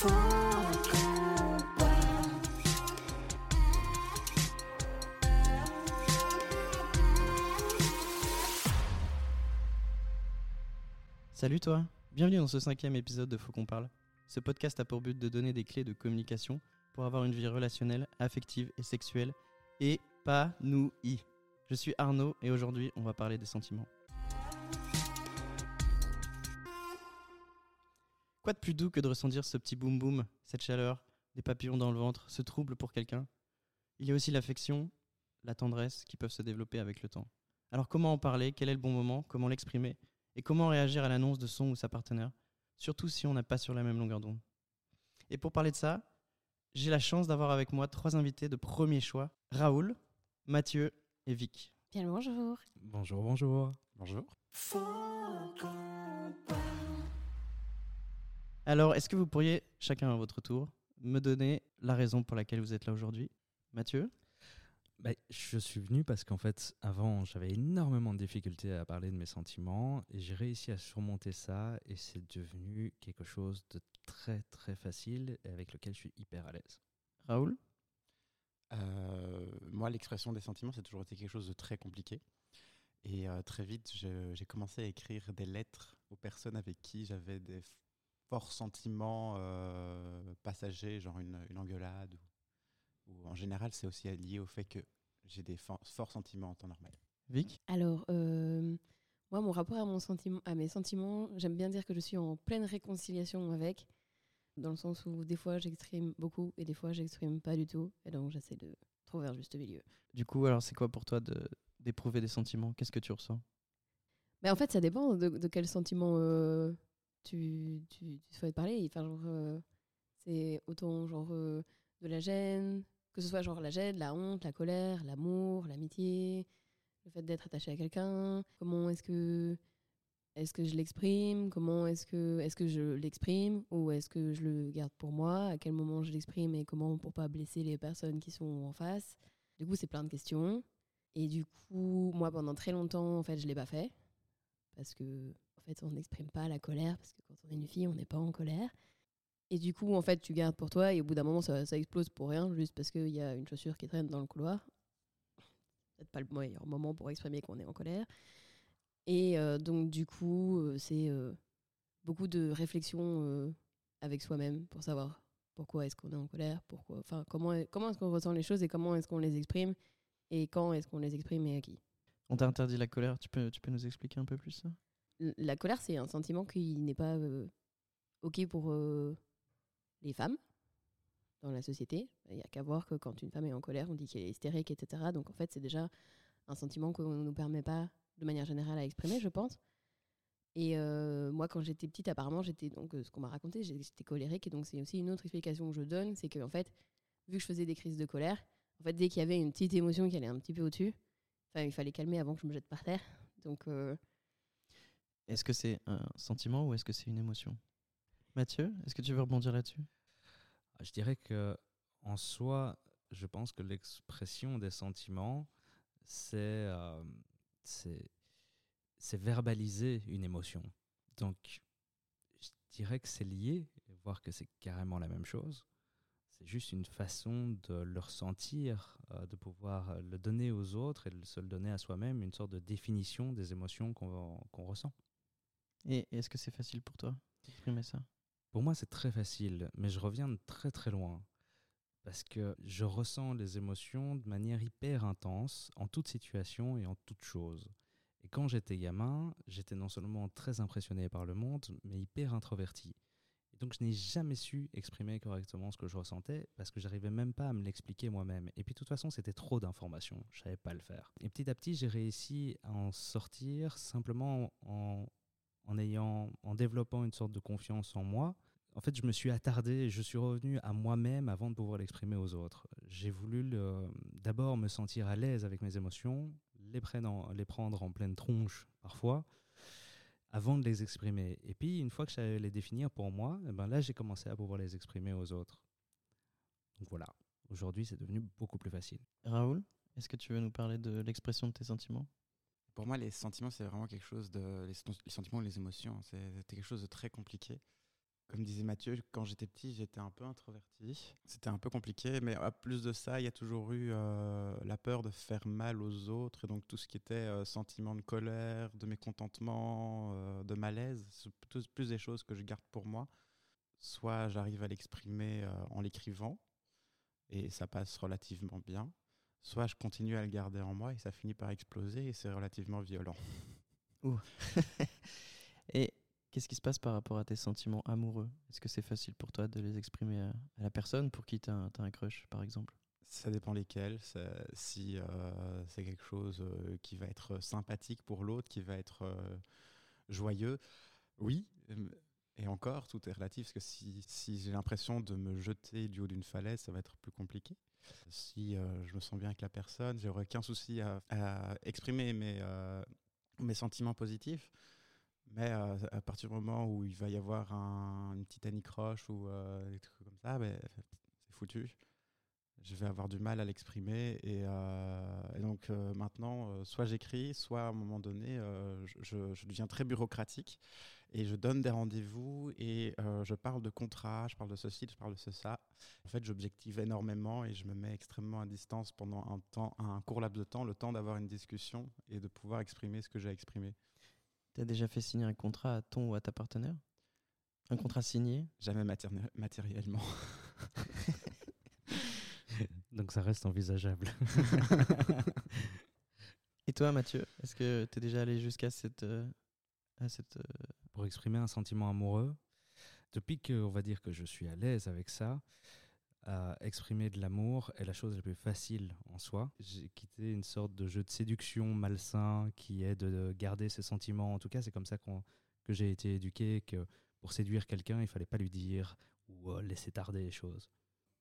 Salut toi, bienvenue dans ce cinquième épisode de Faut qu'on parle. Ce podcast a pour but de donner des clés de communication pour avoir une vie relationnelle, affective et sexuelle et pas nous y. Je suis Arnaud et aujourd'hui on va parler des sentiments. Quoi de plus doux que de ressentir ce petit boum boum, cette chaleur, des papillons dans le ventre, ce trouble pour quelqu'un? Il y a aussi l'affection, la tendresse qui peuvent se développer avec le temps. Alors comment en parler? Quel est le bon moment? Comment l'exprimer? Et comment réagir à l'annonce de son ou sa partenaire, surtout si on n'a pas sur la même longueur d'onde. Et pour parler de ça, j'ai la chance d'avoir avec moi trois invités de premier choix, Raoul, Mathieu et Vic. Bien le bonjour. Bonjour, bonjour. Bonjour. Alors, est-ce que vous pourriez, chacun à votre tour, me donner la raison pour laquelle vous êtes là aujourd'hui? Mathieu? Bah, je suis venu parce qu'en fait, avant, j'avais énormément de difficultés à parler de mes sentiments et j'ai réussi à surmonter ça et c'est devenu quelque chose de très très facile et avec lequel je suis hyper à l'aise. Raoul? Euh, moi, l'expression des sentiments, c'est toujours été quelque chose de très compliqué. Et euh, très vite, j'ai commencé à écrire des lettres aux personnes avec qui j'avais des f- forts sentiments euh, passagers, genre une, une engueulade. Ou, ou en général, c'est aussi lié au fait que j'ai des for- forts sentiments en temps normal. Vic? Alors, euh, moi, mon rapport à, mon sentiment, à mes sentiments, j'aime bien dire que je suis en pleine réconciliation avec, dans le sens où des fois j'exprime beaucoup et des fois j'exprime pas du tout. Et donc, j'essaie de trouver un juste milieu. Du coup, alors c'est quoi pour toi de- d'éprouver des sentiments? Qu'est-ce que tu ressens? Mais en fait, ça dépend de, de quel sentiment euh, tu, tu, tu souhaites parler. Enfin, genre, euh, c'est autant genre euh, de la gêne, que ce soit genre la gêne, la honte, la colère, l'amour, l'amitié, le fait d'être attaché à quelqu'un. Comment est-ce que est-ce que je l'exprime? Comment est-ce que est-ce que je l'exprime? Ou est-ce que je le garde pour moi? À quel moment je l'exprime et comment pour pas blesser les personnes qui sont en face? Du coup, c'est plein de questions. Et du coup, moi, pendant très longtemps, en fait, je l'ai pas fait parce que on n'exprime pas la colère parce que quand on est une fille on n'est pas en colère. Et du coup en fait tu gardes pour toi et au bout d'un moment ça, explose pour rien juste parce qu'il y a une chaussure qui traîne dans le couloir. Peut-être pas le meilleur moment pour exprimer qu'on est en colère. Et euh, donc du coup euh, c'est euh, beaucoup de réflexion avec soi-même pour savoir pourquoi est-ce qu'on est en colère pourquoi enfin comment comment est-ce qu'on ressent les choses et comment est-ce qu'on les exprime et quand est-ce qu'on les exprime et à qui. On t'a interdit la colère, tu peux, tu peux nous expliquer un peu plus ça? La colère, c'est un sentiment qui n'est pas euh, OK pour euh, les femmes dans la société. Il n'y a qu'à voir que quand une femme est en colère, on dit qu'elle est hystérique, etc. Donc en fait, c'est déjà un sentiment qu'on ne nous permet pas de manière générale à exprimer, je pense. Et euh, moi, quand j'étais petite, apparemment, j'étais donc ce qu'on m'a raconté, j'étais colérique. Et donc c'est aussi une autre explication que je donne, c'est que en fait, vu que je faisais des crises de colère, en fait, dès qu'il y avait une petite émotion qui allait un petit peu au-dessus, il fallait calmer avant que je me jette par terre. Donc Est-ce que c'est un sentiment ou est-ce que c'est une émotion? Mathieu, est-ce que tu veux rebondir là-dessus? Je dirais que en soi, je pense que l'expression des sentiments, c'est euh, c'est verbaliser une émotion. Donc, je dirais que c'est lié, voire que c'est carrément la même chose. C'est juste une façon de le ressentir, euh, de pouvoir euh, le donner aux autres et de se le donner à soi-même, une sorte de définition des émotions qu'on ressent. Et est-ce que c'est facile pour toi d'exprimer ça? Pour moi, c'est très facile, mais je reviens de très très loin. Parce que je ressens les émotions de manière hyper intense, en toute situation et en toute chose. Et quand j'étais gamin, j'étais non seulement très impressionné par le monde, mais hyper introverti. Et donc je n'ai jamais su exprimer correctement ce que je ressentais, parce que j'arrivais même pas à me l'expliquer moi-même. Et puis de toute façon, c'était trop d'informations, je savais pas le faire. Et petit à petit, j'ai réussi à en sortir simplement en, en ayant, en développant une sorte de confiance en moi. En fait, je me suis attardé je suis revenu à moi-même avant de pouvoir l'exprimer aux autres. J'ai voulu d'abord me sentir à l'aise avec mes émotions, les, prendre en- les prendre en pleine tronche parfois, avant de les exprimer. Et puis, une fois que je savais les définir pour moi, eh ben là, j'ai commencé à pouvoir les exprimer aux autres. Donc voilà, aujourd'hui, c'est devenu beaucoup plus facile. Raoul, est-ce que tu veux nous parler de l'expression de tes sentiments? Pour moi, les sentiments, c'est vraiment quelque chose de. Les, sen- les sentiments les émotions, c'est c'est quelque chose de très compliqué. Comme disait Mathieu, quand j'étais petit, j'étais un peu introverti. C'était un peu compliqué, mais à plus de ça, il y a toujours eu euh, la peur de faire mal aux autres. Et donc tout ce qui était euh, sentiment de colère, de mécontentement, euh, de malaise, c'est plus, plus des choses que je garde pour moi. Soit j'arrive à l'exprimer euh, en l'écrivant, et ça passe relativement bien. Soit je continue à le garder en moi et ça finit par exploser et c'est relativement violent. Et qu'est-ce qui se passe par rapport à tes sentiments amoureux? Est-ce que c'est facile pour toi de les exprimer à, à la personne pour qui tu as, un crush, par exemple? Ça dépend lesquels. Ça- Si euh, c'est quelque chose euh, qui va être sympathique pour l'autre, qui va être euh, joyeux, oui. euh, Et encore, tout est relatif, parce que si, si j'ai l'impression de me jeter du haut d'une falaise, ça va être plus compliqué. Si euh, je me sens bien avec la personne, j'aurai aucun souci à, exprimer mes, euh, mes sentiments positifs. Mais euh, à partir du moment où il va y avoir un- une petite anicroche ou des trucs comme ça, ben, c'est foutu je vais avoir du mal à l'exprimer. Et, euh, et donc euh, maintenant, euh, soit j'écris, soit à un moment donné, je, deviens très bureaucratique et je donne des rendez-vous et je parle de contrat, je parle de ceci, je parle de ce, ça. En fait, j'objective énormément et je me mets extrêmement à distance pendant un, temps, un court laps de temps, le temps d'avoir une discussion et de pouvoir exprimer ce que j'ai à exprimer. Tu as déjà fait signer un contrat à ton ou à ta partenaire? Un contrat signé? Jamais matériellement. Donc ça reste envisageable. Et toi, Mathieu, est-ce que tu es déjà allé jusqu'à cette, euh, à cette euh, Pour exprimer un sentiment amoureux, depuis que on va dire que je suis à l'aise avec ça, euh, exprimer de l'amour est la chose la plus facile en soi. J'ai quitté une sorte de jeu de séduction malsain qui est de- de garder ses sentiments. En tout cas, c'est comme ça qu'on- que j'ai été éduqué, que pour séduire quelqu'un, il fallait pas lui dire ou euh, laisser tarder les choses.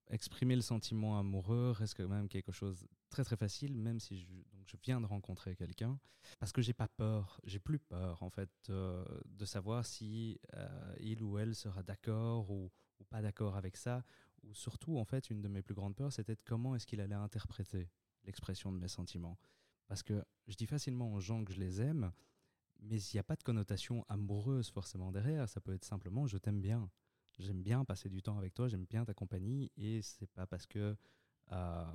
Exprimer le sentiment amoureux reste quand même quelque chose de très très facile, même si je, donc je viens de rencontrer quelqu'un, parce que j'ai pas peur, j'ai plus peur en fait euh, de savoir si euh, il ou elle sera d'accord ou, pas d'accord avec ça, ou surtout en fait une de mes plus grandes peurs c'était comment est-ce qu'il allait interpréter l'expression de mes sentiments, parce que je dis facilement aux gens que je les aime, mais il n'y a pas de connotation amoureuse forcément derrière, ça peut être simplement je t'aime bien. J'aime bien passer du temps avec toi, j'aime bien ta compagnie, et c'est pas parce que euh,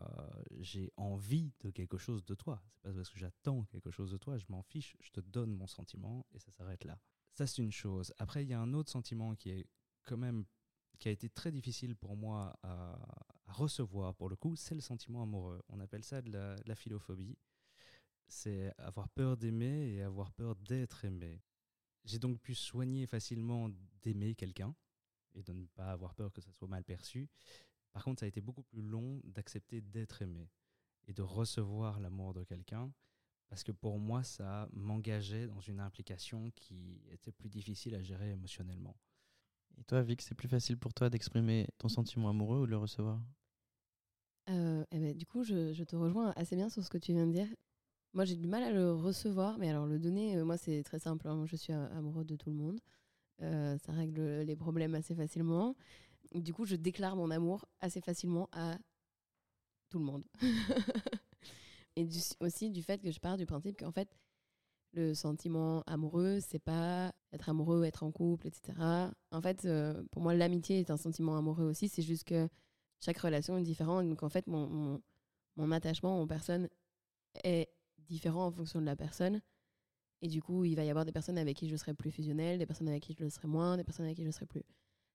j'ai envie de quelque chose de toi, c'est pas parce que j'attends quelque chose de toi, je m'en fiche, je te donne mon sentiment et ça s'arrête là. Ça c'est une chose. Après il y a un autre sentiment qui est quand même qui a été très difficile pour moi à, recevoir pour le coup, c'est le sentiment amoureux. On appelle ça de la philophobie. C'est avoir peur d'aimer et avoir peur d'être aimé. J'ai donc pu soigner facilement d'aimer quelqu'un et de ne pas avoir peur que ça soit mal perçu. Par contre, ça a été beaucoup plus long d'accepter d'être aimé et de recevoir l'amour de quelqu'un parce que pour moi, ça m'engageait dans une implication qui était plus difficile à gérer émotionnellement. Et toi, Vic, c'est plus facile pour toi d'exprimer ton sentiment amoureux ou de le recevoir? Euh, eh ben, du coup, je, je te rejoins assez bien sur ce que tu viens de dire. Moi, j'ai du mal à le recevoir, mais alors le donner, euh, moi, c'est très simple. hein. Moi, je suis amoureux de tout le monde. Euh, ça règle les problèmes assez facilement. Du coup, je déclare mon amour assez facilement à tout le monde. Et aussi du fait que je pars du principe qu'en fait, le sentiment amoureux, c'est pas être amoureux, être en couple, etc. En fait, euh, pour moi, l'amitié est un sentiment amoureux aussi. C'est juste que chaque relation est différente. Donc, en fait, mon, mon, mon attachement aux personnes est différent en fonction de la personne. Et du coup, il va y avoir des personnes avec qui je serai plus fusionnelle, des personnes avec qui je le serai moins, des personnes avec qui je serai plus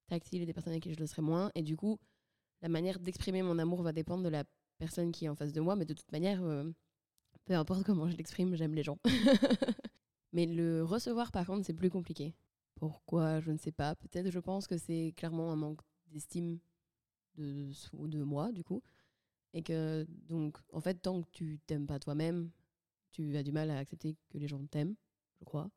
tactile des personnes avec qui je le serai moins. Et du coup, la manière d'exprimer mon amour va dépendre de la personne qui est en face de moi. Mais de toute manière, euh, peu importe comment je l'exprime, j'aime les gens. mais le recevoir, par contre, c'est plus compliqué. Pourquoi? Je ne sais pas. Peut-être, je pense que c'est clairement un manque d'estime de, de moi, du coup. Et que, donc, en fait, tant que tu t'aimes pas toi-même, tu as du mal à accepter que les gens t'aiment, je crois.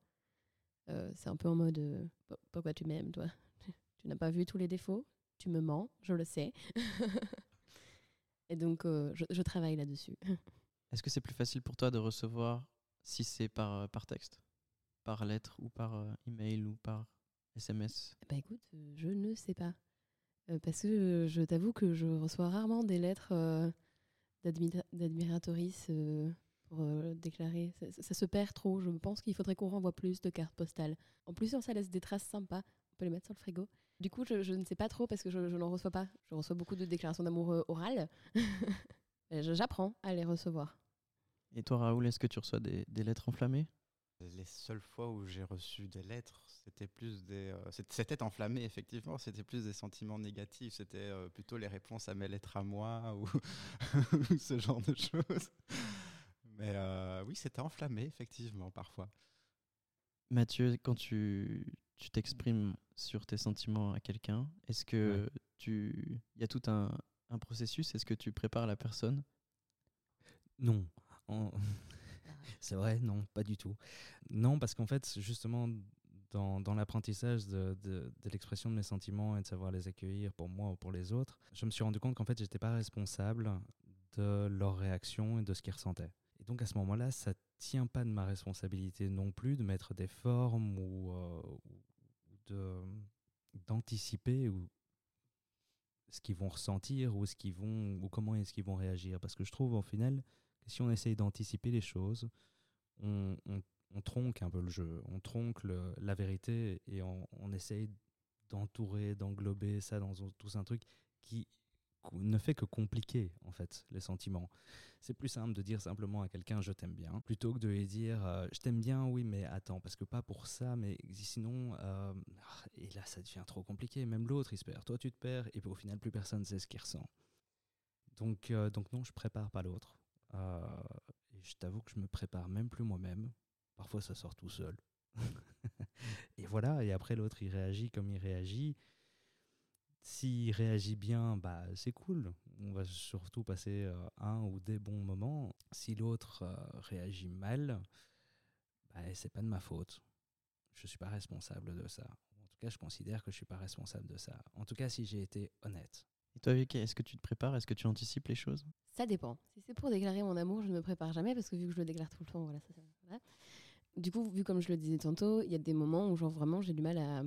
Euh, c'est un peu en mode euh, pourquoi tu m'aimes, toi? Tu n'as pas vu tous les défauts? Tu me mens, je le sais. Et donc, euh, je, je travaille là-dessus. Est-ce que c'est plus facile pour toi de recevoir si c'est par, euh, par texte, par lettre ou par email ou par SMS Bah écoute, je ne sais pas. Parce que je t'avoue que je reçois rarement des lettres euh, d'admira- d'admiratrices pour euh, déclarer. Ça, ça- ça se perd trop. Je pense qu'il faudrait qu'on renvoie plus de cartes postales. En plus, ça laisse des traces sympas. On peut les mettre sur le frigo. Du coup, je, je ne sais pas trop parce que je, je n'en reçois pas. Je reçois beaucoup de déclarations d'amour euh, orales. J'apprends à les recevoir. Et toi, Raoul, est-ce que tu reçois des, des lettres enflammées? Les seules fois où j'ai reçu des lettres, c'était plus des. euh, c'était enflammé, effectivement, c'était plus des sentiments négatifs. C'était euh, plutôt les réponses à mes lettres à moi ou ce genre de choses. Mais euh, oui, c'était enflammé, effectivement, parfois. Mathieu, quand tu tu t'exprimes sur tes sentiments à quelqu'un, est-ce que tu il y a tout un, un processus? Est-ce que tu prépares la personne? Non. En- C'est vrai, non, pas du tout. Non, parce qu'en fait, justement, dans, dans l'apprentissage de, de- de l'expression de mes sentiments et de savoir les accueillir pour moi ou pour les autres, je me suis rendu compte qu'en fait, j'étais pas responsable de leur réaction et de ce qu'ils ressentaient. Donc, à ce moment-là, ça tient pas de ma responsabilité non plus de mettre des formes ou, euh, de d'anticiper ou ce qu'ils vont ressentir ou ce qu'ils vont ou comment est-ce qu'ils vont réagir. Parce que je trouve au final que si on essaye d'anticiper les choses on, on- on tronque un peu le jeu on tronque la vérité et on, on essaye d'entourer d'englober ça dans tout un truc qui ne fait que compliquer en fait les sentiments. C'est plus simple de dire simplement à quelqu'un je t'aime bien plutôt que de lui dire euh, je t'aime bien oui mais attends parce que pas pour ça mais sinon euh, ah, et là ça devient trop compliqué. Même l'autre il se perd. Toi tu te perds et puis au final plus personne sait ce qu'il ressent. Donc euh, donc non je prépare pas l'autre. Et je t'avoue que je me prépare même plus moi-même. Parfois ça sort tout seul. Et voilà et après l'autre il réagit comme il réagit s'il réagit bien, bah, c'est cool. On va surtout passer euh, un ou des bons moments. Si l'autre euh, réagit mal, bah, c'est pas de ma faute. Je suis pas responsable de ça. En tout cas, je considère que je suis pas responsable de ça. En tout cas, si j'ai été honnête. Et toi, Vicky, est-ce que tu te prépares? Est-ce que tu anticipes les choses? Ça dépend. Si c'est pour déclarer mon amour, je ne me prépare jamais parce que vu que je le déclare tout le temps, voilà, ça, ça- voilà. Du coup, vu comme je le disais tantôt, il y a des moments où genre vraiment j'ai du mal à,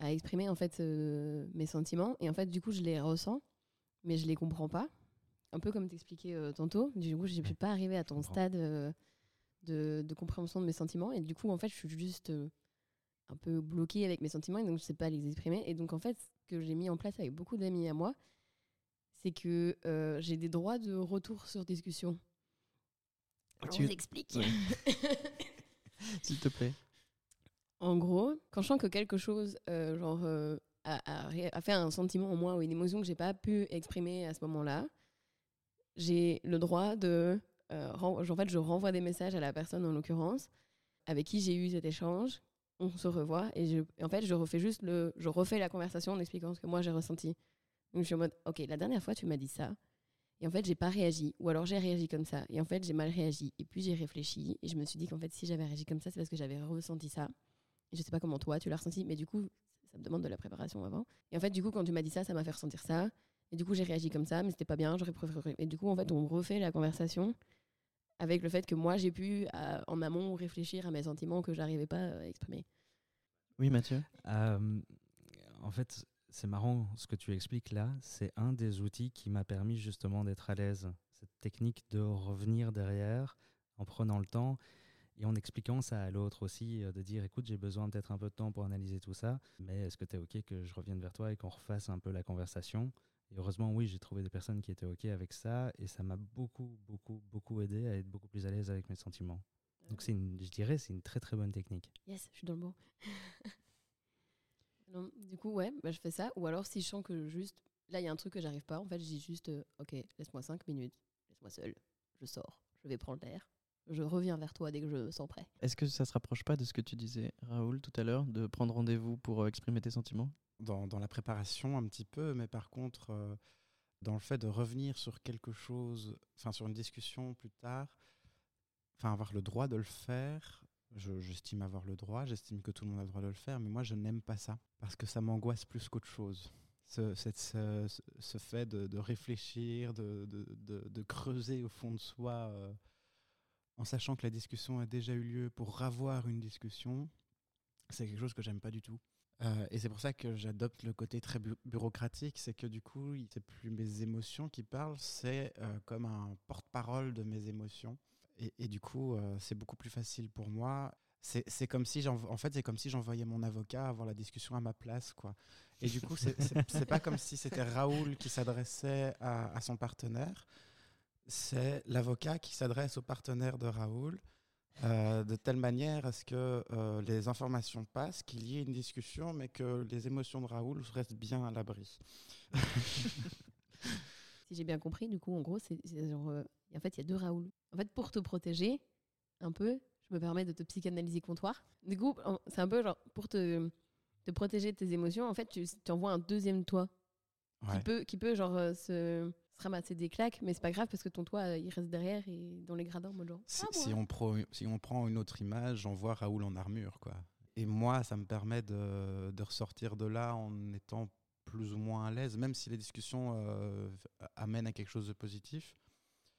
à exprimer en fait euh, mes sentiments et en fait du coup je les ressens, mais je les comprends pas. Un peu comme t'expliquais euh, tantôt. Du coup, je suis pas arrivée à ton stade euh, de, de compréhension de mes sentiments et du coup en fait je suis juste euh, un peu bloquée avec mes sentiments et donc je sais pas les exprimer et donc en fait ce que j'ai mis en place avec beaucoup d'amis à moi, c'est que euh, j'ai des droits de retour sur discussion. Alors, Tu- on vous explique. Oui. S'il te plaît. En gros, quand je sens que quelque chose euh, genre, euh, a, fait un sentiment en moi ou une émotion que j'ai pas pu exprimer à ce moment-là, j'ai le droit de. euh, en fait, je renvoie des messages à la personne en l'occurrence avec qui j'ai eu cet échange. On se revoit et, je, en fait, je refais juste le, je refais la conversation en expliquant ce que moi j'ai ressenti. Je suis en mode, ok, la dernière fois tu m'as dit ça, et en fait j'ai pas réagi, ou alors j'ai réagi comme ça, et en fait j'ai mal réagi, et puis j'ai réfléchi, et je me suis dit qu'en fait si j'avais réagi comme ça, c'est parce que j'avais ressenti ça. Je sais pas comment toi tu l'as ressenti, mais du coup ça me demande de la préparation avant. Et en fait du coup quand tu m'as dit ça, ça m'a fait ressentir ça, et du coup j'ai réagi comme ça, mais c'était pas bien, j'aurais préféré. Et du coup en fait on refait la conversation avec le fait que moi j'ai pu à- en amont réfléchir à mes sentiments que j'arrivais pas à exprimer. Oui, Mathieu. Euh, en fait, c'est marrant ce que tu expliques là. C'est un des outils qui m'a permis justement d'être à l'aise. Cette technique de revenir derrière en prenant le temps et en expliquant ça à l'autre aussi, euh, de dire écoute, j'ai besoin peut-être un peu de temps pour analyser tout ça, mais est-ce que tu es OK que je revienne vers toi et qu'on refasse un peu la conversation? Et heureusement, oui, j'ai trouvé des personnes qui étaient OK avec ça et ça m'a beaucoup, beaucoup, beaucoup aidé à être beaucoup plus à l'aise avec mes sentiments. Donc, une, je dirais, c'est une très, très bonne technique. Yes, je suis dans le bon. Du coup, ouais, bah, je fais ça. Ou alors, si je sens que juste, là, il y a un truc que j'arrive pas, en fait, je dis juste, euh, ok, laisse-moi 5 minutes, laisse-moi seul, je sors, je vais prendre l'air, je reviens vers toi dès que je me sens prêt. Est-ce que ça se rapproche pas de ce que tu disais, Raoul, tout à l'heure, de prendre rendez-vous pour euh, exprimer tes sentiments? Dans, dans la préparation un petit peu, mais par contre, euh, dans le fait de revenir sur quelque chose, enfin sur une discussion plus tard, enfin avoir le droit de le faire, je- j'estime avoir le droit, j'estime que tout le monde a le droit de le faire, mais moi je n'aime pas ça, parce que ça m'angoisse plus qu'autre chose. Ce, cette- ce, ce- ce fait de, de réfléchir, de, de- de- de creuser au fond de soi, euh, en sachant que la discussion a déjà eu lieu pour ravoir une discussion, c'est quelque chose que j'aime pas du tout. Euh, et c'est pour ça que j'adopte le côté très bu- bureaucratique, c'est que du coup, c'est plus mes émotions qui parlent, c'est euh, comme un porte-parole de mes émotions. Et, du coup, euh, c'est beaucoup plus facile pour moi. C'est comme si en fait c'est comme si j'envoyais mon avocat avoir la discussion à ma place quoi. Et du coup c'est- pas comme si c'était Raoul qui s'adressait à son partenaire, c'est l'avocat qui s'adresse au partenaire de Raoul euh, de telle manière à ce que euh, les informations passent, qu'il y ait une discussion, mais que les émotions de Raoul restent bien à l'abri. Si j'ai bien compris, du coup, en gros, c'est genre. euh, en fait, il y a deux Raoul. En fait, pour te protéger, un peu, je me permets de te psychanalyser comptoir. Du coup, c'est un peu genre, pour te, te protéger de tes émotions, en fait, tu, tu envoies un deuxième Ouais. qui peut, qui peut genre, se, se ramasser des claques, mais c'est pas grave parce que ton toit, euh, il reste derrière et dans les gradins, genre. Si, Ah, si moi. on pro- si on prend une autre image, on voit Raoul en armure. Quoi. Et moi, ça me permet de, de ressortir de là en étant plus ou moins à l'aise, même si les discussions euh, amènent à quelque chose de positif.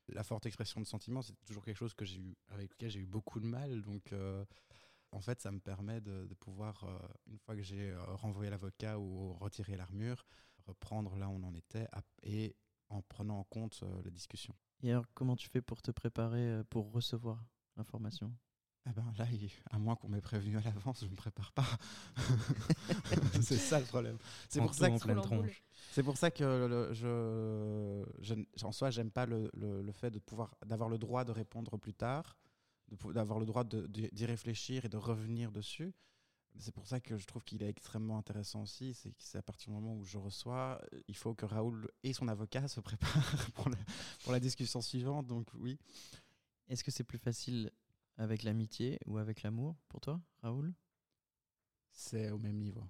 La forte expression de sentiments, c'est toujours quelque chose que j'ai eu, avec lequel j'ai eu beaucoup de mal. Donc, euh, en fait, ça me permet de, de pouvoir, euh, une fois que j'ai renvoyé l'avocat ou retiré l'armure, reprendre là où on en était et en prenant en compte euh, la discussion. Et alors, comment tu fais pour te préparer euh, pour recevoir l'information? Eh ben là, il- à moins qu'on m'ait prévenu à l'avance, je ne me prépare pas. c'est ça le problème. C'est pour, ça que, c'est pour ça que le- je, je- en soi, j'aime pas le, le- le fait de pouvoir d'avoir le droit de répondre plus tard, d'avoir le droit d'y réfléchir et de revenir dessus. C'est pour ça que je trouve qu'il est extrêmement intéressant aussi. C'est que c'est à partir du moment où je reçois, euh, il faut que Raoul et son avocat se préparent pour, le- pour la discussion suivante. Donc oui. Est-ce que c'est plus facile avec l'amitié ou avec l'amour pour toi, Raoul? C'est au même niveau.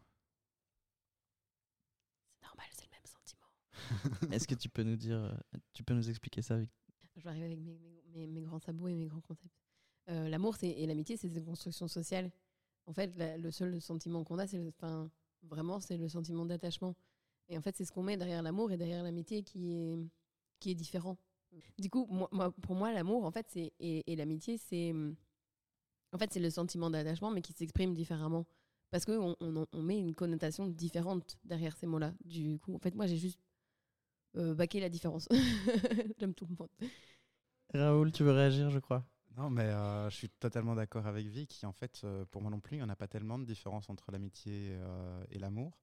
C'est normal, c'est le même sentiment. Est-ce que tu peux nous dire, euh, tu peux nous expliquer ça avec Je vais arriver avec mes, mes- mes- mes grands sabots et mes grands concepts. Euh, L'amour et l'amitié, c'est une construction sociale. En fait, le seul sentiment qu'on a, c'est vraiment, c'est le sentiment d'attachement. Et en fait, c'est ce qu'on met derrière l'amour et derrière l'amitié qui est, qui est différent. Du coup, moi, pour moi, l'amour, en fait, et, l'amitié, c'est en fait, c'est le sentiment d'attachement, mais qui s'exprime différemment. Parce en- on met une connotation différente derrière ces mots-là. Du coup, en fait, moi, j'ai juste euh, baqué la différence. J'aime tout le monde. Raoul, tu veux réagir, je crois. Non, mais euh, je suis totalement d'accord avec Vic. En fait, euh, pour moi non plus, il n'y en a pas tellement de différence entre l'amitié euh, et l'amour.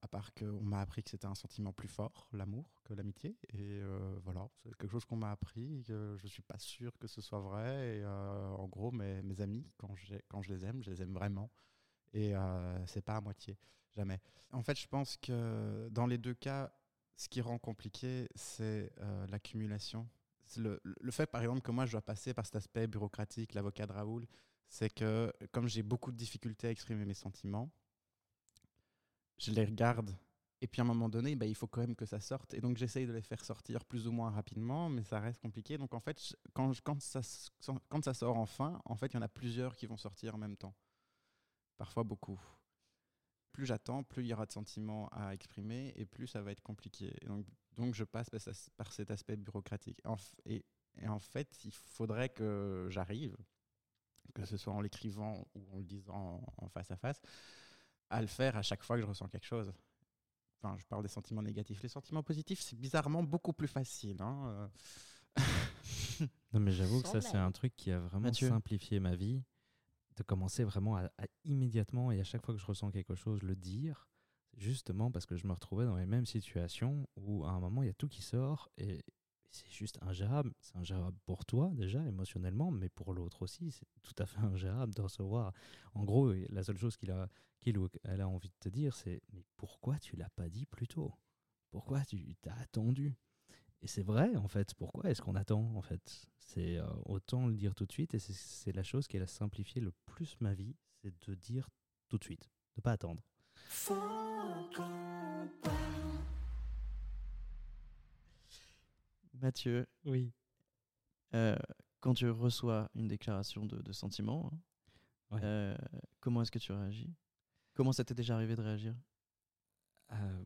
À part qu'on m'a appris que c'était un sentiment plus fort, l'amour, que l'amitié. Et voilà, c'est quelque chose qu'on m'a appris, que je ne suis pas sûr que ce soit vrai. Et en gros, mes, amis, quand, quand je les aime, je les aime vraiment. Et c'est pas à moitié, jamais. En fait, je pense que dans les deux cas, ce qui rend compliqué, c'est l'accumulation. Le, le fait, par exemple, que moi, je dois passer par cet aspect bureaucratique, l'avocat de Raoul, c'est que comme j'ai beaucoup de difficultés à exprimer mes sentiments, je les regarde. Et puis à un moment donné, bah, il faut quand même que ça sorte. Et donc j'essaye de les faire sortir plus ou moins rapidement, mais ça reste compliqué. Donc en fait, quand, quand, ça, quand ça sort enfin, en fait, il y en a plusieurs qui vont sortir en même temps. Parfois beaucoup. Plus j'attends, plus il y aura de sentiments à exprimer et plus ça va être compliqué. Donc je passe par, ce- par cet aspect bureaucratique. Et, et en fait, il faudrait que j'arrive, que ce soit en l'écrivant ou en le disant en- en face à face, à le faire à chaque fois que je ressens quelque chose. Enfin, je parle des sentiments négatifs. Les sentiments positifs, c'est bizarrement beaucoup plus facile. hein, euh. Non, mais j'avoue que ça, c'est un truc qui a vraiment Mathieu. simplifié ma vie. De commencer vraiment à, à immédiatement et à chaque fois que je ressens quelque chose, le dire. Justement parce que je me retrouvais dans les mêmes situations où à un moment, il y a tout qui sort et c'est juste ingérable. C'est ingérable pour toi déjà, émotionnellement, mais pour l'autre aussi. C'est tout à fait ingérable de recevoir. En gros, la seule chose qu'il a, a envie de te dire, c'est Mais pourquoi tu l'as pas dit plus tôt? Pourquoi tu t'as attendu? Et c'est vrai, en fait. Pourquoi est-ce qu'on attend, en fait? C'est euh, autant le dire tout de suite, et c'est- c'est la chose qui a simplifié le plus ma vie, c'est de dire tout de suite, de pas attendre. Faut qu'on parle. Mathieu, Oui. euh, quand tu reçois une déclaration de, de sentiments, hein, Ouais. euh, comment est-ce que tu réagis? Comment ça t'est déjà arrivé de réagir? Euh,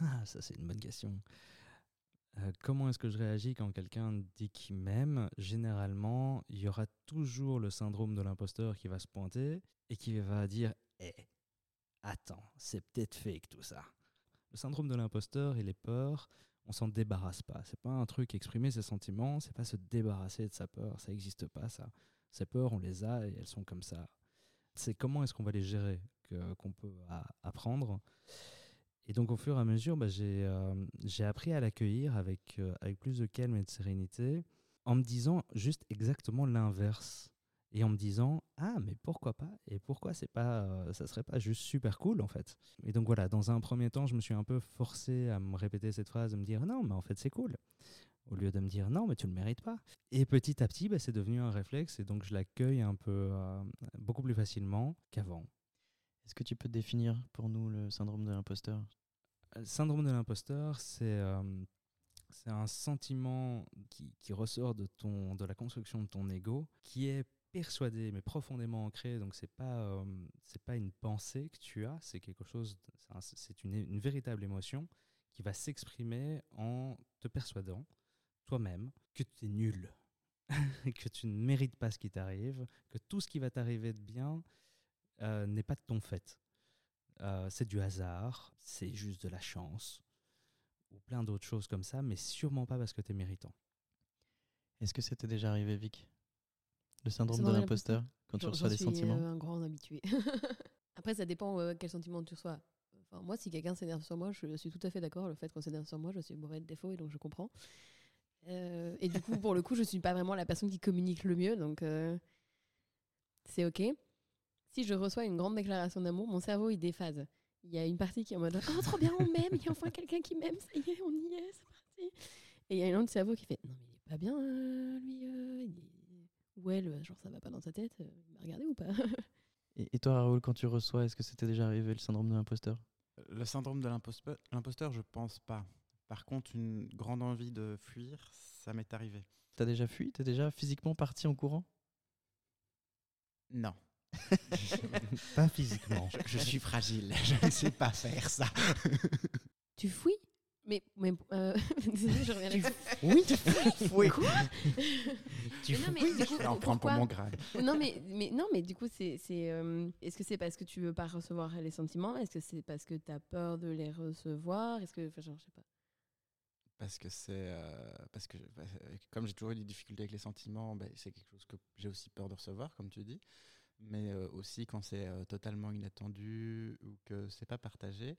Ah, ça c'est une bonne question. Euh, comment est-ce que je réagis quand quelqu'un dit qu'il m'aime? Généralement, il y aura toujours le syndrome de l'imposteur qui va se pointer et qui va dire Eh, attends, c'est peut-être fake tout ça. Le syndrome de l'imposteur et les peurs, on s'en débarrasse pas. C'est pas un truc exprimer ses sentiments, c'est pas se débarrasser de sa peur. Ça n'existe pas ça. Ces peurs, on les a et elles sont comme ça. C'est comment est-ce qu'on va les gérer qu'on peut apprendre? Et donc au fur et à mesure, bah, j'ai euh, j'ai appris à l'accueillir euh, avec plus de calme et de sérénité, en me disant juste exactement l'inverse. Et en me disant ah mais pourquoi pas? Et pourquoi c'est pas euh, ça serait pas juste super cool en fait? Et donc voilà dans un premier temps je me suis un peu forcé à me répéter cette phrase de me dire non mais en fait c'est cool. Au lieu de me dire non mais tu le mérites pas. Et petit à petit bah, c'est devenu un réflexe et donc je l'accueille un peu euh, beaucoup plus facilement qu'avant. Est-ce que tu peux définir pour nous le syndrome de l'imposteur? Le syndrome de l'imposteur, c'est euh, c'est un sentiment qui, qui ressort de, ton, de la construction de ton ego, qui est persuadé, mais profondément ancré. Donc, c'est pas, euh, c'est pas une pensée que tu as, c'est quelque chose, c'est un- c'est une, une véritable émotion qui va s'exprimer en te persuadant toi-même que tu es nul, que tu ne mérites pas ce qui t'arrive, que tout ce qui va t'arriver de bien euh, n'est pas de ton fait. Euh, c'est du hasard, c'est juste de la chance, ou plein d'autres choses comme ça, mais sûrement pas parce que tu es méritant. Est-ce que c'était déjà arrivé, Vic? Le syndrome Syndrome de l'imposteur Quand tu reçois des suis, sentiments euh, un grand habitué. Après, ça dépend euh, quel sentiment tu reçois. Enfin, moi, si quelqu'un s'énerve sur moi, je suis tout à fait d'accord. Le fait qu'on s'énerve sur moi, je suis bourrée de défauts et donc je comprends. Euh, et du coup, pour le coup, je suis pas vraiment la personne qui communique le mieux, donc euh, c'est ok. Si je reçois une grande déclaration d'amour, mon cerveau il déphase. Il y a une partie qui est en mode Oh, trop bien, on m'aime, il y a enfin quelqu'un qui m'aime, ça y est, on y est, c'est parti. Et il y a un autre cerveau qui fait Non, mais il est pas bien, euh, lui, il est- ou elle, genre ça va pas dans sa tête, euh, il m'a regardé ou pas? Et, et toi, Raoul, quand tu reçois, est-ce que c'était déjà arrivé le syndrome de l'imposteur? Le syndrome de l'imposteur, l'imposteur, je pense pas. Par contre, une grande envie de fuir, ça m'est arrivé. T'as déjà fui? T'es déjà physiquement parti en courant? Non. Pas physiquement. Je, je suis fragile, je ne sais pas faire ça. Tu fouilles Mais, mais euh, désolée, je reviens là-dessus. oui, Oui. Quoi tu Mais non, mais du coup, Je vais en prendre pour mon grade. non, mais, mais, non, mais du coup, c'est. c'est, euh, Est-ce que c'est parce que tu veux pas recevoir les sentiments? Est-ce que c'est parce que tu as peur de les recevoir? Est-ce que. Enfin, genre, je sais pas. Parce que c'est. euh, parce que bah, comme j'ai toujours eu des difficultés avec les sentiments, bah, c'est quelque chose que j'ai aussi peur de recevoir, comme tu dis. Mais euh, aussi quand c'est euh, totalement inattendu ou que c'est pas partagé.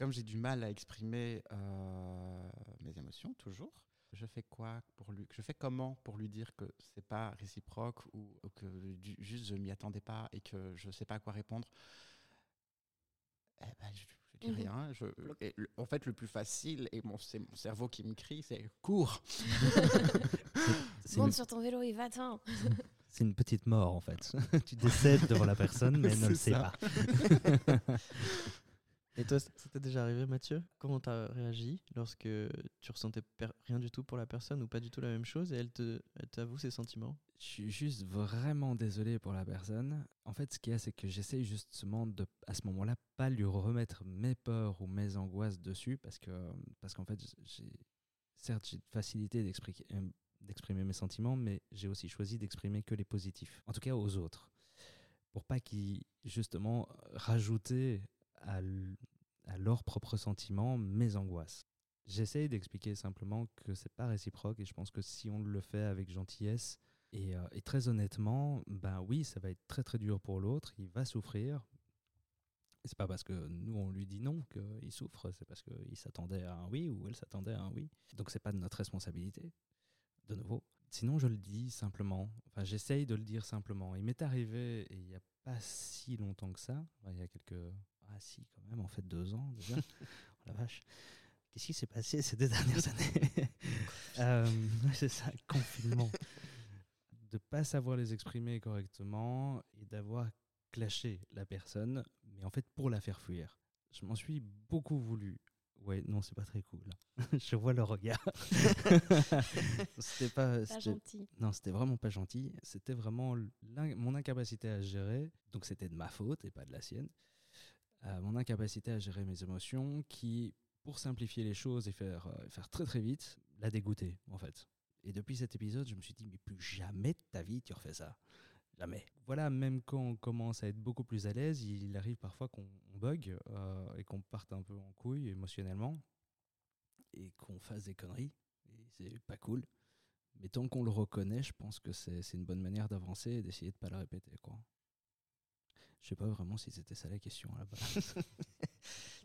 Comme j'ai du mal à exprimer euh, mes émotions, toujours, je fais quoi pour lui Je fais comment pour lui dire que c'est pas réciproque ou, ou que du- juste je m'y attendais pas et que je sais pas à quoi répondre? Eh ben, je, je dis Mhm. rien. Je, et le- en fait, le plus facile, et mon, c'est mon cerveau qui me crie, c'est cours. C'est Monte une, sur ton vélo et va-t'en c'est une petite mort en fait. tu décèdes devant la personne, mais elle ne le sait pas. Et toi, c- ça t'est déjà arrivé, Mathieu? Comment t'as réagi lorsque tu ressentais rien du tout pour la personne ou pas du tout la même chose et elle t'avoue ses sentiments? Je suis juste vraiment désolé pour la personne. En fait, ce qu'il y a, c'est que j'essaye justement de, à ce moment-là, pas lui remettre mes peurs ou mes angoisses dessus, parce que, parce qu'en fait, certes, j'ai facilité d'exprimer, euh, d'exprimer mes sentiments, mais j'ai aussi choisi d'exprimer que les positifs, en tout cas aux autres, pour pas qu'ils justement rajouter à, à leurs propres sentiments mes angoisses. J'essaye d'expliquer simplement que c'est pas réciproque et je pense que si on le fait avec gentillesse, et, euh, très honnêtement, ben oui, ça va être très très dur pour l'autre, il va souffrir. C'est pas parce que nous on lui dit non qu'il souffre, c'est parce qu'il s'attendait à un oui ou elle s'attendait à un oui. Donc c'est pas de notre responsabilité, de nouveau. Sinon je le dis simplement, enfin j'essaye de le dire simplement. Il m'est arrivé, il n'y a pas si longtemps que ça, il y a quelques... Ah si quand même, en fait deux ans déjà. oh la vache. Qu'est-ce qui s'est passé ces deux dernières années Euh, C'est ça, confinement de pas savoir les exprimer correctement et d'avoir clashé la personne, mais en fait pour la faire fuir. Je m'en suis beaucoup voulu. Ouais, non, c'est pas très cool. Je vois le regard. c'était pas, Pas gentil. non, c'était vraiment pas gentil. C'était vraiment mon incapacité à gérer. Donc c'était de ma faute et pas de la sienne. Euh, mon incapacité à gérer mes émotions qui, pour simplifier les choses et faire, euh, faire très très vite, l'a dégoûté en fait. Et depuis cet épisode, je me suis dit, mais plus jamais de ta vie tu refais ça. Jamais. Voilà, même quand on commence à être beaucoup plus à l'aise, il arrive parfois qu'on on bug euh, et qu'on parte un peu en couille émotionnellement. et qu'on fasse des conneries. Et c'est pas cool. Mais tant qu'on le reconnaît, je pense que c'est une bonne manière d'avancer et d'essayer de pas le répéter. Quoi. Je sais pas vraiment si c'était ça la question à la base.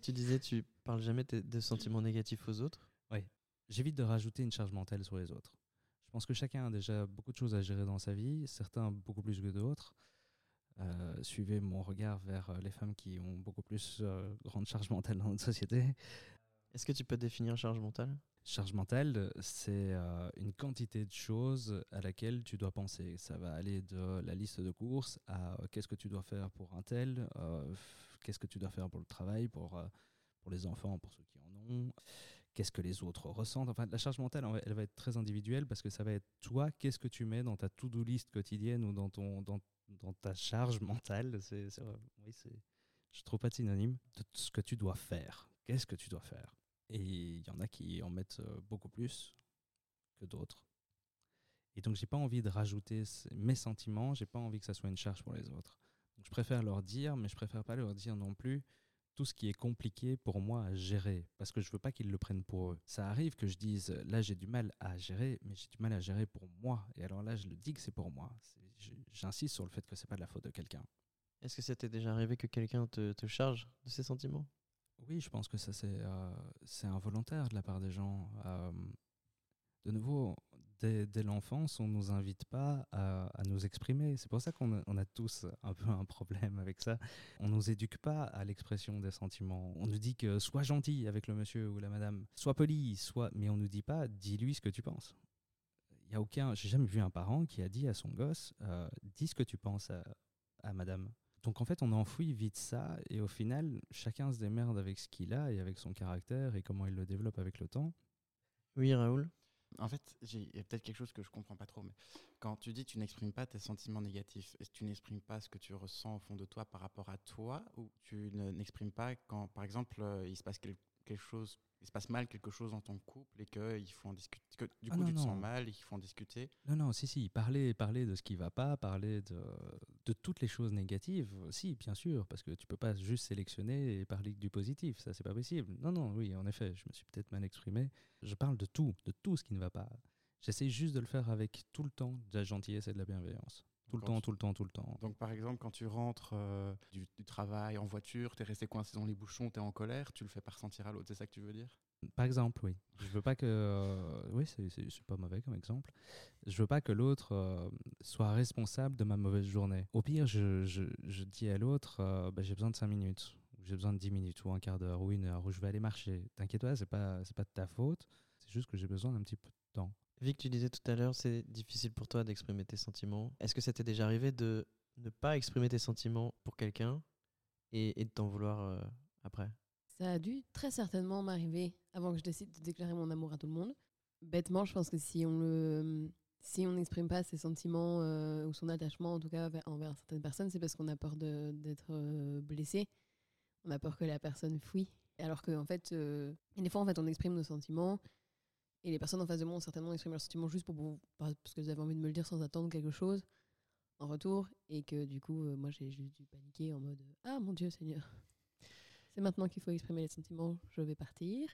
Tu disais, tu parles jamais de, de sentiments négatifs aux autres? J'évite de rajouter une charge mentale sur les autres. Je pense que chacun a déjà beaucoup de choses à gérer dans sa vie, certains beaucoup plus que d'autres. Euh, suivez mon regard vers euh, les femmes qui ont beaucoup plus euh, grande charge mentale dans notre société. Est-ce que tu peux définir charge mentale? Charge mentale, c'est euh, une quantité de choses à laquelle tu dois penser. Ça va aller de la liste de courses à euh, qu'est-ce que tu dois faire pour un tel, euh, qu'est-ce que tu dois faire pour le travail, pour, pour les enfants, pour ceux qui en ont, qu'est-ce que les autres ressentent. Enfin, la charge mentale, elle va être très individuelle parce que ça va être toi, qu'est-ce que tu mets dans ta to-do list quotidienne ou dans, ton, dans, dans ta charge mentale. C'est, oui, c'est, je trouve pas de synonyme de ce que tu dois faire. Qu'est-ce que tu dois faire? Et il y en a qui en mettent euh, beaucoup plus que d'autres. Et donc, j'ai pas envie de rajouter mes sentiments, j'ai pas envie que ça soit une charge pour les autres. Donc, je préfère leur dire, mais je préfère pas leur dire non plus tout ce qui est compliqué pour moi à gérer, parce que je veux pas qu'ils le prennent pour eux. Ça arrive que je dise, euh, là j'ai du mal à gérer, mais j'ai du mal à gérer pour moi. Et alors là, je le dis que c'est pour moi. J'insiste sur le fait que c'est pas de la faute de quelqu'un. Est-ce que ça t'est déjà arrivé que quelqu'un te charge de ses sentiments? Oui, je pense que ça c'est euh, involontaire de la part des gens. Euh, de nouveau, dès, dès l'enfance, on nous invite pas à, nous exprimer. C'est pour ça qu'on a, tous un peu un problème avec ça. On nous éduque pas à l'expression des sentiments. On nous dit que sois gentil avec le monsieur ou la madame, sois poli, sois, mais on nous dit pas dis-lui ce que tu penses. Il y a aucun, j'ai jamais vu un parent qui a dit à son gosse euh, dis ce que tu penses à madame. Donc en fait, on enfouit vite ça et au final, chacun se démerde avec ce qu'il a et avec son caractère et comment il le développe avec le temps. Oui, Raoul En fait, j'ai- il y a peut-être quelque chose que je comprends pas trop, mais quand tu dis tu n'exprimes pas tes sentiments négatifs, est-ce que tu n'exprimes pas ce que tu ressens au fond de toi par rapport à toi, ou tu ne- n'exprimes pas quand, par exemple, euh, il se passe quel- quelque chose, il se passe mal quelque chose dans ton couple et que il faut en discuter, que du Ah coup non, tu te non. sens mal et qu'il faut en discuter? Non, non, si, si, parler, parler de ce qui va pas, parler de, de toutes les choses négatives, si, bien sûr, parce que tu peux pas juste sélectionner et parler que du positif, ça c'est pas possible. Non, non, oui, en effet, je me suis peut-être mal exprimé. Je parle de tout, de tout ce qui ne va pas. J'essaie juste de le faire avec tout le temps de la gentillesse et de la bienveillance. Tout le temps, tu- tout le temps, tout le temps. Donc par exemple, quand tu rentres euh, du, du travail en voiture, tu es resté coincé dans les bouchons, tu es en colère, tu le fais pas ressentir à l'autre, c'est ça que tu veux dire? Par exemple, oui. Je veux pas que. euh, oui, c'est- pas mauvais comme exemple. Je veux pas que l'autre euh, soit responsable de ma mauvaise journée. Au pire, je, je, je dis à l'autre euh, bah, j'ai besoin de 5 minutes, ou j'ai besoin de 10 minutes, ou un quart d'heure, ou une heure, ou je vais aller marcher. T'inquiète pas, c'est pas, c'est pas de ta faute. C'est juste que j'ai besoin d'un petit peu de temps. Vic, tu disais tout à l'heure, c'est difficile pour toi d'exprimer tes sentiments. Est-ce que ça t'est déjà arrivé de ne pas exprimer tes sentiments pour quelqu'un et, et de t'en vouloir euh, après? Ça a dû très certainement m'arriver avant que je décide de déclarer mon amour à tout le monde. Bêtement, je pense que si on le, si on n'exprime pas ses sentiments euh, ou son attachement, en tout cas vers- envers certaines personnes, c'est parce qu'on a peur d'être euh, blessé. On a peur que la personne fuit. Alors que en fait, des fois, en fait, on exprime nos sentiments et les personnes en face de moi ont certainement exprimé leurs sentiments juste pour, parce qu'elles avaient envie de me le dire sans attendre quelque chose en retour et que du coup, euh, moi, j'ai juste dû paniquer en mode ah mon Dieu Seigneur. C'est maintenant qu'il faut exprimer les sentiments, je vais partir.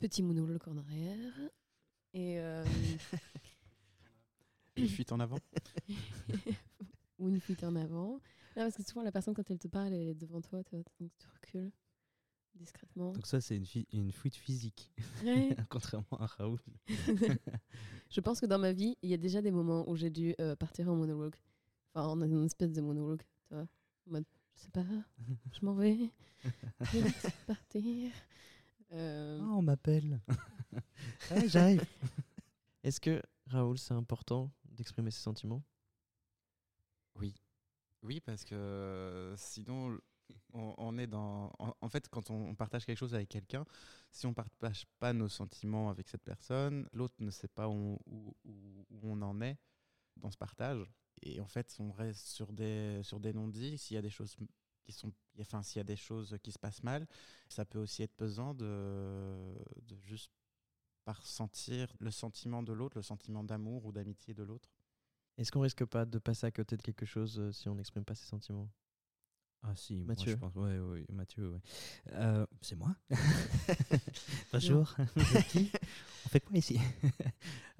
Petit monologue en arrière. Et euh, Une fuite en avant ou une fuite en avant. Non, parce que souvent, la personne, quand elle te parle, elle est devant toi, toi, donc tu recules discrètement. Donc, ça, c'est une, une fuite physique, Ouais. contrairement à Raoul. je pense que dans ma vie, il y a déjà des moments où j'ai dû euh, partir en monologue. Enfin, en une espèce de monologue, tu vois. En mode, je sais pas, je m'en vais, je vais partir. Euh, Ah, on m'appelle. Ouais, j'arrive. Est-ce que, Raoul, c'est important d'exprimer ses sentiments? Oui. Oui, parce que euh, sinon, on, est dans. En, fait, quand on, partage quelque chose avec quelqu'un, si on partage pas nos sentiments avec cette personne, l'autre ne sait pas où, on en est dans ce partage. Et en fait, on reste sur des, sur des non-dits. S'il y a des choses qui sont. Enfin, s'il y a des choses qui se passent mal, ça peut aussi être pesant de, juste pas ressentir le sentiment de l'autre, le sentiment d'amour ou d'amitié de l'autre. Est-ce qu'on risque pas de passer à côté de quelque chose euh, si on n'exprime pas ses sentiments? Ah si, moi, Mathieu. je pense. Ouais, ouais, Mathieu, ouais. Euh, c'est moi. Bonjour. On fait quoi ici?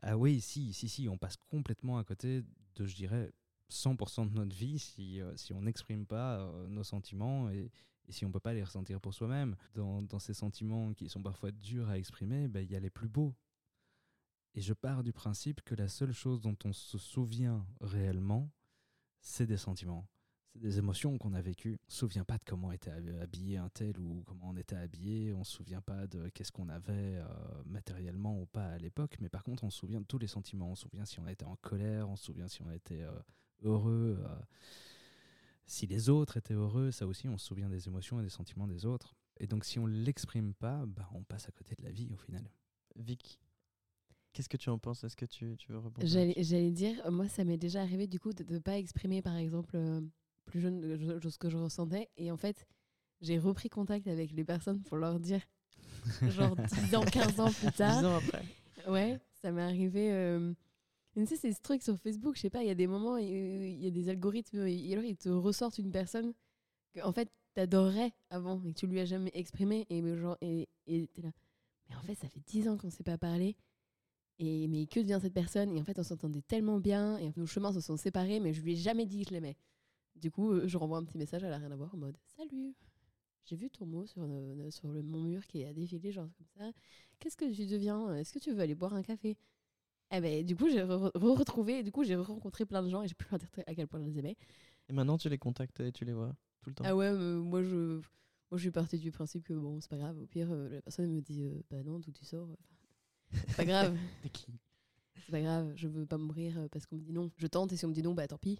Ah oui, si, si, si, on passe complètement à côté de, je dirais, 100% de notre vie si, euh, si on n'exprime pas euh, nos sentiments et, et si on peut pas les ressentir pour soi-même. Dans, dans ces sentiments qui sont parfois durs à exprimer, ben, il y a les plus beaux. Et je pars du principe que la seule chose dont on se souvient réellement, c'est des sentiments. C'est des émotions qu'on a vécues. On ne se souvient pas de comment était hab- habillé un tel ou comment on était habillé. On ne se souvient pas de qu'est-ce qu'on avait euh, matériellement ou pas à l'époque. Mais par contre, on se souvient de tous les sentiments. On se souvient si on était en colère, on se souvient si on était euh, heureux, euh, si les autres étaient heureux. Ça aussi, on se souvient des émotions et des sentiments des autres. Et donc, si on ne l'exprime pas, bah, on passe à côté de la vie au final. Vic, qu'est-ce que tu en penses? Est-ce que tu, tu veux répondre J'allais j'allais dire, moi, ça m'est déjà arrivé du coup de ne pas exprimer, par exemple, euh, plus jeune, je- ce que je ressentais. Et en fait, j'ai repris contact avec les personnes pour leur dire, genre 10 ans, 15 ans plus tard. 10 ans après. Ouais, ça m'est arrivé. euh, Tu sais, c'est ce truc sur Facebook, je sais pas, il y a des moments, il y a des algorithmes, et alors ils te ressortent une personne que, en fait, t'adorerais avant et que tu lui as jamais exprimé. Et genre, et et t'es là. Mais en fait, ça fait 10 ans qu'on s'est pas parlé. Et mais que devient cette personne? Et en fait, on s'entendait tellement bien, et nos chemins se sont séparés, mais je lui ai jamais dit que je l'aimais. Du coup, euh, je renvoie un petit message, elle a rien à voir, en mode Salut J'ai vu ton mot sur, le- sur le, mon mur qui a défilé, genre comme ça. Qu'est-ce que tu deviens? Est-ce que tu veux aller boire un café? Eh ben, du coup, j'ai re- re- retrouvé, et du coup, j'ai rencontré plein de gens et j'ai pu leur dire à quel point je les aimais. Et maintenant, tu les contactes et tu les vois tout le temps? Ah ouais, moi, je, moi, je suis partie du principe que bon, c'est pas grave. Au pire, euh, la personne me dit euh, Bah non, d'où tu sors? Euh, C'est pas grave. T'es qui? C'est pas grave, je veux pas mourir euh, parce qu'on me dit non. Je tente et si on me dit non, bah tant pis.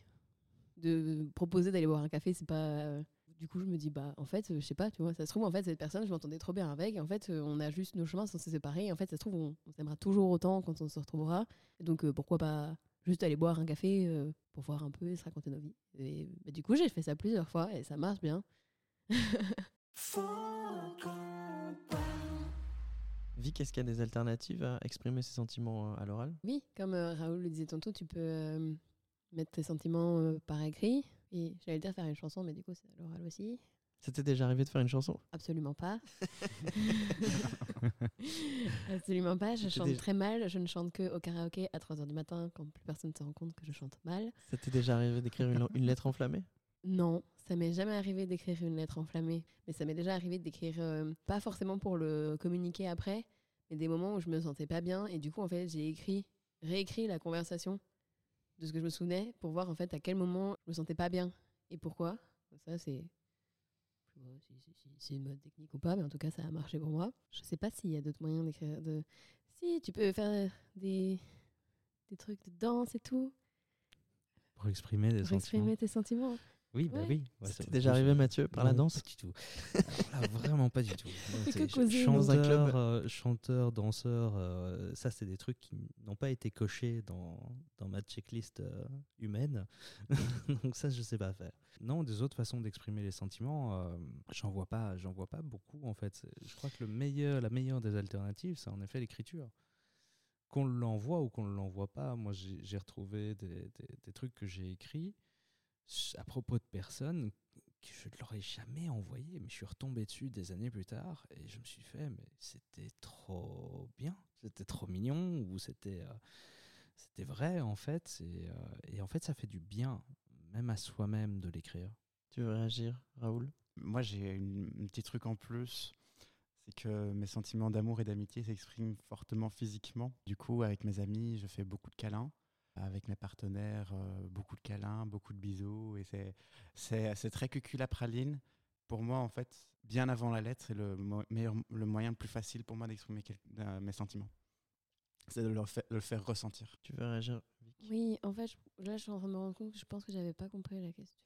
De proposer d'aller boire un café, c'est pas. euh, Du coup, je me dis, bah en fait, euh, je sais pas, tu vois, ça se trouve, en fait, cette personne, je m'entendais trop bien avec. Et en fait, euh, on a juste nos chemins sans se séparer. Et en fait, ça se trouve, on, on s'aimera toujours autant quand on se retrouvera. Et donc, euh, pourquoi pas juste aller boire un café euh, pour voir un peu et se raconter nos vies. Et bah, du coup, j'ai fait ça plusieurs fois et ça marche bien. Faut qu'on parle. Vic, est-ce qu'il y a des alternatives à exprimer ses sentiments à l'oral? Oui, comme euh, Raoul le disait tantôt, tu peux euh, mettre tes sentiments euh, par écrit. Et j'allais dire faire une chanson, mais du coup, c'est à l'oral aussi. C'était déjà arrivé de faire une chanson? Absolument pas. Absolument pas. Je chante déjà- très mal. Je ne chante que au karaoké à 3h du matin quand plus personne ne se rend compte que je chante mal. C'était déjà arrivé d'écrire une, une lettre enflammée? Non, ça m'est jamais arrivé d'écrire une lettre enflammée. Mais ça m'est déjà arrivé d'écrire, euh, pas forcément pour le communiquer après, mais des moments où je me sentais pas bien. Et du coup, en fait, j'ai écrit, réécrit la conversation de ce que je me souvenais pour voir en fait à quel moment je me sentais pas bien et pourquoi. Ça, c'est. si- si- si c'est une bonne technique ou pas, mais en tout cas, ça a marché pour moi. Je sais pas s'il y a d'autres moyens d'écrire. De... Si, tu peux faire des, des trucs de danse et tout, Pour exprimer des pour sentiments. exprimer tes sentiments. Oui, bah Ouais. oui. Ouais, C'était déjà arrivé, Mathieu, par la danse Pas du tout. Alors là, vraiment pas du tout. fait C'est que causer dans un club. chanteur, euh, chanteur, danseur, euh, ça c'est des trucs qui n'ont pas été cochés dans, dans ma checklist euh, humaine. Donc ça, je sais pas faire. Non, des autres façons d'exprimer les sentiments, euh, j'en vois pas, j'en vois pas beaucoup en fait. Je crois que le meilleur, la meilleure des alternatives, c'est en effet l'écriture. Qu'on l'envoie ou qu'on ne l'envoie pas, moi j'ai retrouvé des, des- des trucs que j'ai écrits à propos de personnes que je ne leur ai jamais envoyé, mais je suis retombé dessus des années plus tard et je me suis fait, mais c'était trop bien, c'était trop mignon ou c'était euh, c'était vrai en fait, et, euh, et en fait ça fait du bien, même à soi-même de l'écrire. Tu veux réagir, Raoul? Moi, j'ai une- un petit truc en plus. C'est que mes sentiments d'amour et d'amitié s'expriment fortement physiquement. Du coup, avec mes amis, je fais beaucoup de câlins. Avec mes partenaires, euh, beaucoup de câlins, beaucoup de bisous. Et c'est- c'est c'est très cuculapraline. Pour moi, en fait, bien avant la lettre, c'est le, mo- meilleur, le moyen le plus facile pour moi d'exprimer quel- euh, mes sentiments. C'est de leur fa- de le faire ressentir. Tu veux réagir, Vic? Oui, en fait, je- là, je suis en train de me rendre compte que je pense que j'avais pas compris la question.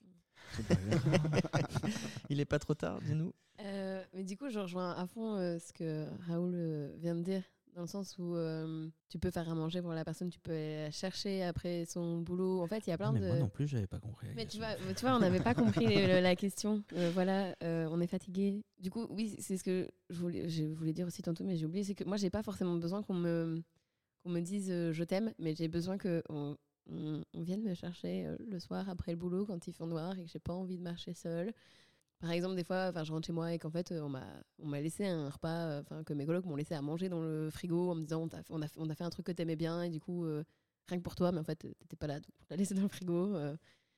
Il est pas trop tard, dis-nous. Euh, mais du coup, je rejoins à fond euh, ce que Raoul euh, vient de dire, dans le sens où euh, tu peux faire à manger pour la personne, tu peux aller chercher après son boulot. En fait, il y a plein mais de. moi non plus, j'avais pas compris. Mais tu vois, tu vois on n'avait pas compris le- la question. Euh, voilà, euh, on est fatigué. Du coup, oui, c'est ce que je voulais, je voulais dire aussi tantôt, mais j'ai oublié, c'est que moi, j'ai pas forcément besoin qu'on me, qu'on me dise je t'aime, mais j'ai besoin que on, on, on vienne me chercher le soir après le boulot quand il fait noir et que j'ai pas envie de marcher seule. Par exemple, des fois, enfin, je rentre chez moi et qu'en fait, euh, on m'a, on m'a laissé un repas, euh, enfin, que mes colocs m'ont laissé à manger dans le frigo en me disant, on, a, on a fait un truc que t'aimais bien et du coup, euh, rien que pour toi, mais en fait, t'étais pas là, donc on l'a laissé dans le frigo.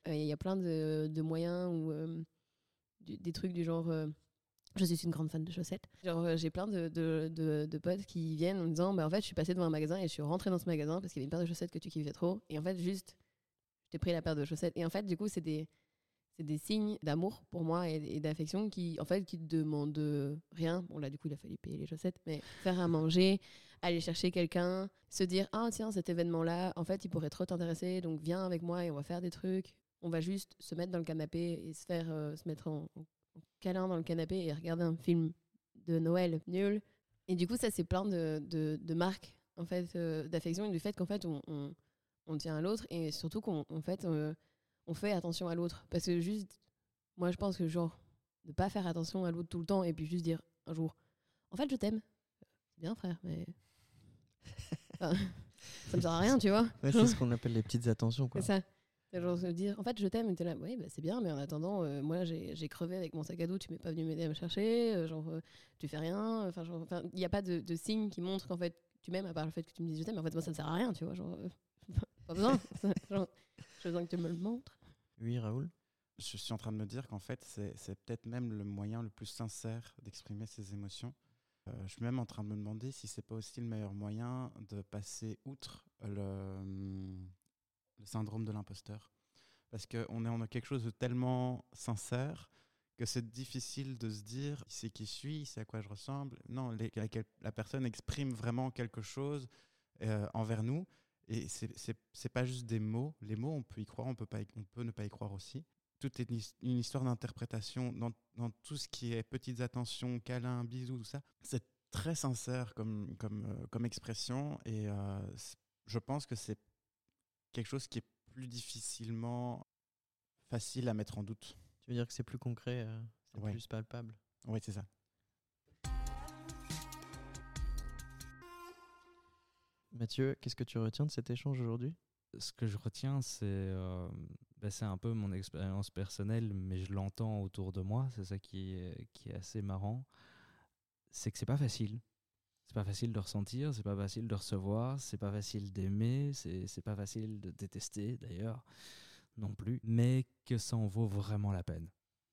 Il y a plein de, de moyens ou des trucs du genre. je suis une grande fan de chaussettes. Genre, j'ai plein de, de, de- potes qui viennent en me disant, bah, en fait, je suis passée devant un magasin et je suis rentrée dans ce magasin parce qu'il y avait une paire de chaussettes que tu kiffais trop. Et en fait, juste, je t'ai pris la paire de chaussettes. Et en fait, du coup, c'est des, c'est des signes d'amour pour moi et, d'affection qui, en fait, qui te demandent rien. Bon, là, du coup, il a fallu payer les chaussettes, mais faire à manger, aller chercher quelqu'un, se dire, ah, tiens, cet événement-là, en fait, il pourrait trop t'intéresser, donc viens avec moi et on va faire des trucs. On va juste se mettre dans le canapé et se faire, euh, se mettre en, câlin dans le canapé et regarder un film de Noël nul. Et du coup, ça, c'est plein de, de, de marques, en fait, euh, d'affection et du fait qu'en fait, on, on, tient à l'autre et surtout qu'on en fait, euh, on fait attention à l'autre. Parce que juste, moi, je pense que genre, de pas faire attention à l'autre tout le temps et puis juste dire un jour, en fait, je t'aime. C'est bien, frère, mais. Enfin, ça me sert à rien, tu vois. Ouais, c'est ce qu'on appelle les petites attentions. Quoi. C'est ça. Genre se dire, en fait, je t'aime, et t'es là, oui, bah, c'est bien, mais en attendant, euh, moi, j'ai j'ai crevé avec mon sac à dos, tu m'es pas venu m'aider à me chercher, euh, genre, euh, tu fais rien, enfin, il n'y a pas de, de signe qui montre qu'en fait, tu m'aimes, à part le fait que tu me dises je t'aime, en fait, moi, ça ne sert à rien, tu vois, genre, pas besoin, genre, j'ai besoin que tu me le montres. Oui, Raoul Je suis en train de me dire qu'en fait, c'est peut-être même le moyen le plus sincère d'exprimer ses émotions. Euh, je suis même en train de me demander si c'est pas aussi le meilleur moyen de passer outre le, syndrome de l'imposteur. Parce qu'on est en quelque chose de tellement sincère que c'est difficile de se dire c'est qui je suis, c'est à quoi je ressemble. Non, la personne exprime vraiment quelque chose euh, envers nous. Et c'est- pas juste des mots. Les mots, on peut y croire, on peut, pas on peut ne pas y croire aussi. Tout est une his- une histoire d'interprétation dans, dans tout ce qui est petites attentions, câlins, bisous, tout ça. C'est très sincère comme, comme, euh, comme expression et euh, je pense que c'est quelque chose qui est plus difficilement facile à mettre en doute. Tu veux dire que c'est plus concret, euh, c'est Ouais. plus palpable? Oui, c'est ça. Mathieu, qu'est-ce que tu retiens de cet échange aujourd'hui? Ce que je retiens, c'est euh, bah, un peu mon expérience personnelle, mais je l'entends autour de moi. C'est ça qui est, qui est assez marrant. C'est que c'est pas facile. C'est pas facile de ressentir, c'est pas facile de recevoir, c'est pas facile d'aimer, c'est pas facile de détester d'ailleurs non plus, mais que ça en vaut vraiment la peine.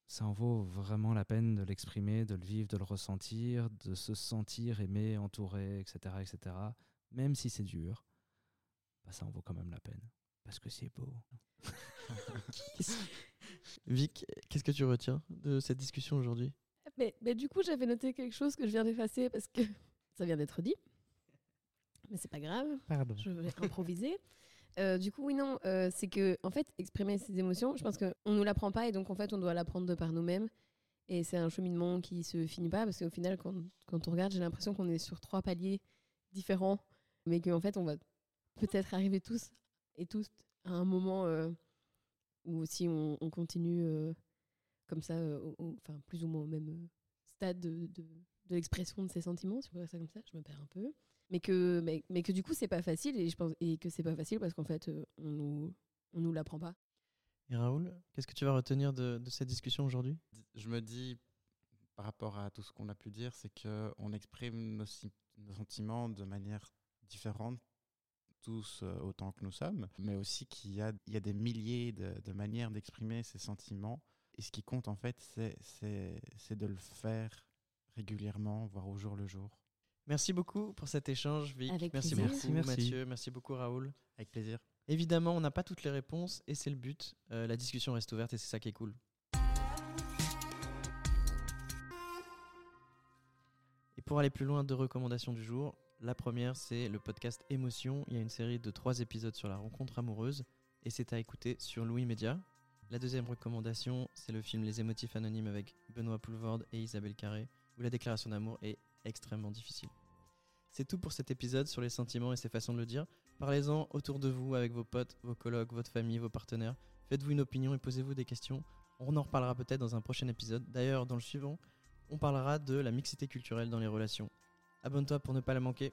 Ça en vaut vraiment la peine de l'exprimer, de le vivre, de le ressentir, de se sentir aimé, entouré, etc., etc. Même si c'est dur, bah, ça en vaut quand même la peine. Parce que c'est beau. Vic, qu'est-ce que tu retiens de cette discussion aujourd'hui? Mais, mais du coup, j'avais noté quelque chose que je viens d'effacer parce que ça vient d'être dit. Mais c'est pas grave. Pardon. je vais improviser. Euh, du coup, oui, non, euh, c'est que, en fait, exprimer ses émotions, je pense qu'on ne nous l'apprend pas et donc, en fait, on doit l'apprendre de par nous-mêmes. Et c'est un cheminement qui se finit pas parce qu'au final, quand, quand on regarde, j'ai l'impression qu'on est sur trois paliers différents, mais qu'en fait, on va peut-être arriver tous et tous à un moment euh, où si on, on continue euh, comme ça, euh, au- enfin, plus ou moins au même stade de, de, de l'expression de ses sentiments, si on peut dire ça comme ça, je me perds un peu. Mais que mais, mais que du coup c'est pas facile et je pense et que c'est pas facile parce qu'en fait euh, on nous on nous l'apprend pas. Et Raoul, qu'est-ce que tu vas retenir de, de cette discussion aujourd'hui? Je me dis, par rapport à tout ce qu'on a pu dire, c'est qu'on exprime nos sentiments de manière différente, tous euh, autant que nous sommes, mais aussi qu'il y a, il y a des milliers de, de manières d'exprimer ces sentiments. Et ce qui compte, en fait, c'est- c'est c'est de le faire régulièrement, voire au jour le jour. Merci beaucoup pour cet échange, Vic. Avec merci plaisir. beaucoup, merci. Mathieu. Merci beaucoup, Raoul. Avec plaisir. Évidemment, on n'a pas toutes les réponses et c'est le but. Euh, la discussion reste ouverte et c'est ça qui est cool. Et pour aller plus loin, deux recommandations du jour. La première, c'est le podcast Émotion. Il y a une série de trois épisodes sur la rencontre amoureuse et c'est à écouter sur Louis Média. La deuxième recommandation, c'est le film Les émotifs anonymes avec Benoît Poulvorde et Isabelle Carré, où la déclaration d'amour est extrêmement difficile. C'est tout pour cet épisode sur les sentiments et ses façons de le dire. Parlez-en autour de vous avec vos potes, vos colocs, votre famille, vos partenaires. Faites-vous une opinion et posez-vous des questions. On en reparlera peut-être dans un prochain épisode. D'ailleurs, dans le suivant, on parlera de la mixité culturelle dans les relations. Abonne-toi pour ne pas la manquer.